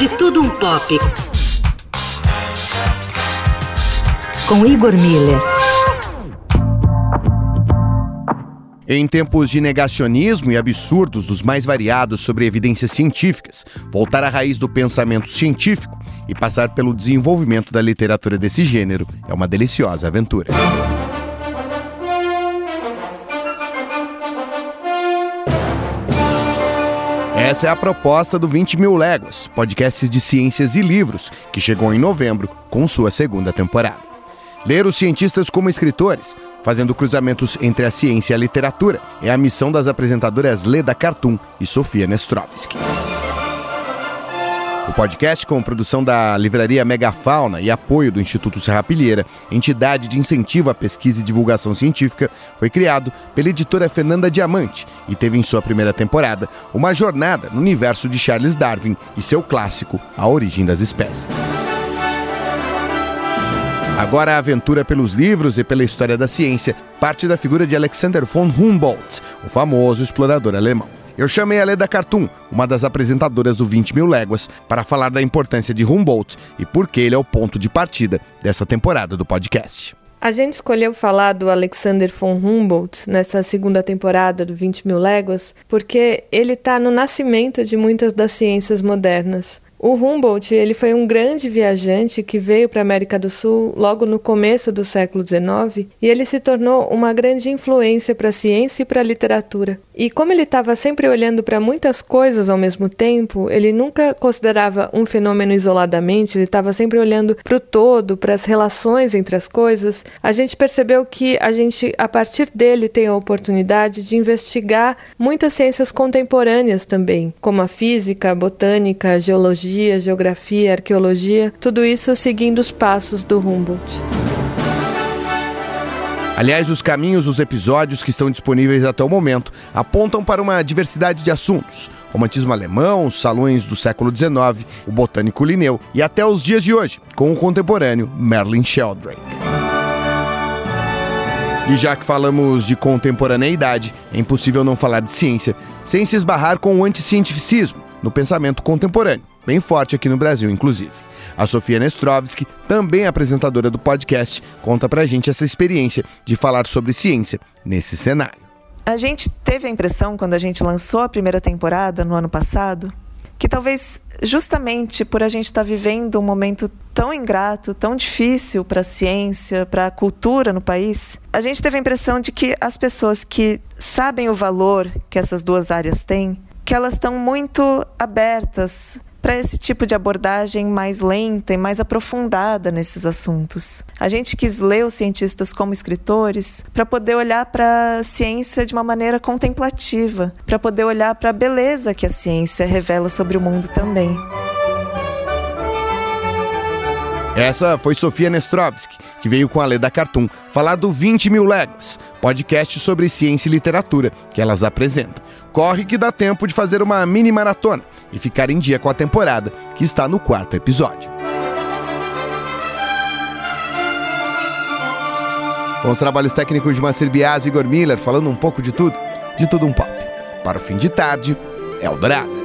De Tudo Um Pop. Com Igor Miller. Em tempos de negacionismo e absurdos dos mais variados sobre evidências científicas, voltar à raiz do pensamento científico e passar pelo desenvolvimento da literatura desse gênero é uma deliciosa aventura. Essa é a proposta do 20 Mil Léguas, podcasts de ciências e livros, que chegou em novembro com sua segunda temporada. Ler os cientistas como escritores, fazendo cruzamentos entre a ciência e a literatura, é a missão das apresentadoras Leda Cartoon e Sofia Nestrovski. O podcast, com produção da livraria Megafauna e apoio do Instituto Serrapilheira, entidade de incentivo à pesquisa e divulgação científica, foi criado pela editora Fernanda Diamante e teve em sua primeira temporada uma jornada no universo de Charles Darwin e seu clássico A Origem das Espécies. Agora a aventura pelos livros e pela história da ciência parte da figura de Alexander von Humboldt, o famoso explorador alemão. Eu chamei a Leda Cartoon, uma das apresentadoras do 20 Mil Léguas, para falar da importância de Humboldt e por que ele é o ponto de partida dessa temporada do podcast. A gente escolheu falar do Alexander von Humboldt nessa segunda temporada do 20 Mil Léguas porque ele está no nascimento de muitas das ciências modernas. O Humboldt ele foi um grande viajante que veio para a América do Sul logo no começo do século XIX e ele se tornou uma grande influência para a ciência e para a literatura. E como ele estava sempre olhando para muitas coisas ao mesmo tempo, ele nunca considerava um fenômeno isoladamente, ele estava sempre olhando para o todo, para as relações entre as coisas. A gente percebeu que a gente, a partir dele, tem a oportunidade de investigar muitas ciências contemporâneas também, como a física, a botânica, a geologia biologia, geografia, arqueologia, tudo isso seguindo os passos do Humboldt. Aliás, os caminhos dos episódios que estão disponíveis até o momento apontam para uma diversidade de assuntos. Romantismo alemão, os salões do século XIX, o botânico Linneu e até os dias de hoje, com o contemporâneo Merlin Sheldrake. E já que falamos de contemporaneidade, é impossível não falar de ciência sem se esbarrar com o anticientificismo no pensamento contemporâneo bem forte aqui no Brasil, inclusive. A Sofia Nestrovski, também apresentadora do podcast, conta pra gente essa experiência de falar sobre ciência nesse cenário. A gente teve a impressão, quando a gente lançou a primeira temporada no ano passado, que talvez justamente por a gente estar tá vivendo um momento tão ingrato, tão difícil para a ciência, para a cultura no país, a gente teve a impressão de que as pessoas que sabem o valor que essas duas áreas têm, que elas estão muito abertas para esse tipo de abordagem mais lenta e mais aprofundada nesses assuntos. A gente quis ler os cientistas como escritores para poder olhar para a ciência de uma maneira contemplativa, para poder olhar para a beleza que a ciência revela sobre o mundo também. Essa foi Sofia Nestrovski, que veio com a Leda Cartoon falar do 20 Mil Léguas, podcast sobre ciência e literatura que elas apresentam. Corre que dá tempo de fazer uma mini maratona e ficar em dia com a temporada, que está no quarto episódio. Com os trabalhos técnicos de Marcel Bias e Igor Miller, falando um pouco de tudo, de tudo um pop. Para o fim de tarde, Eldorado.